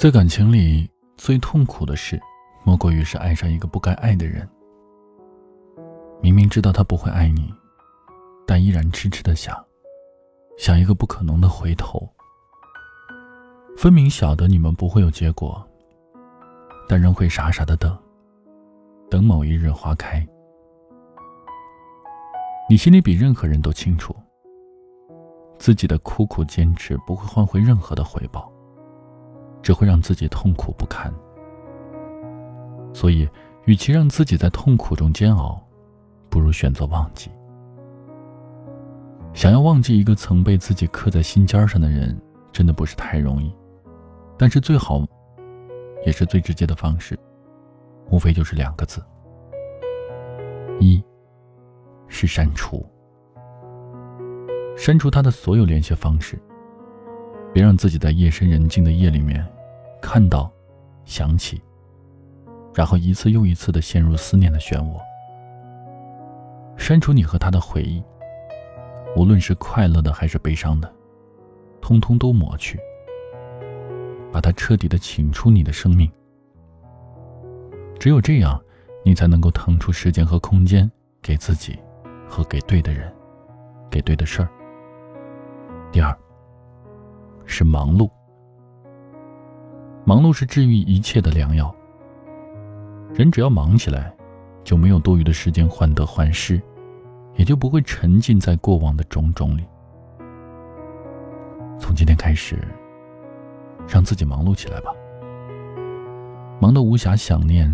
在感情里，最痛苦的事，莫过于是爱上一个不该爱的人。明明知道他不会爱你，但依然痴痴的想，想一个不可能的回头。分明晓得你们不会有结果，但仍会傻傻的等，等某一日花开。你心里比任何人都清楚，自己的苦苦坚持不会换回任何的回报，只会让自己痛苦不堪。所以，与其让自己在痛苦中煎熬，不如选择忘记。想要忘记一个曾被自己刻在心尖上的人，真的不是太容易。但是最好，也是最直接的方式，无非就是两个字：一。是删除，删除他的所有联系方式。别让自己在夜深人静的夜里面看到、想起，然后一次又一次的陷入思念的漩涡。删除你和他的回忆，无论是快乐的还是悲伤的，通通都抹去，把他彻底的请出你的生命。只有这样，你才能够腾出时间和空间给自己。和给对的人，给对的事儿。第二，是忙碌。忙碌是治愈一切的良药。人只要忙起来，就没有多余的时间患得患失，也就不会沉浸在过往的种种里。从今天开始，让自己忙碌起来吧。忙得无暇想念，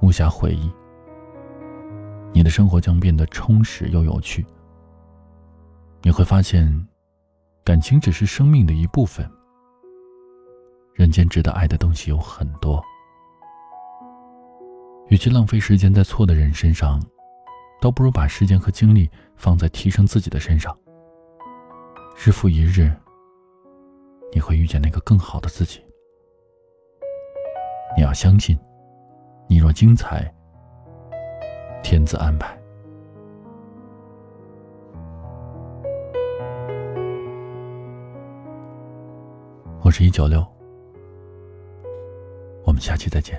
无暇回忆。你的生活将变得充实又有趣。你会发现，感情只是生命的一部分。人间值得爱的东西有很多，与其浪费时间在错的人身上，倒不如把时间和精力放在提升自己的身上。日复一日，你会遇见那个更好的自己。你要相信，你若精彩。天自安排。我是一九六，我们下期再见。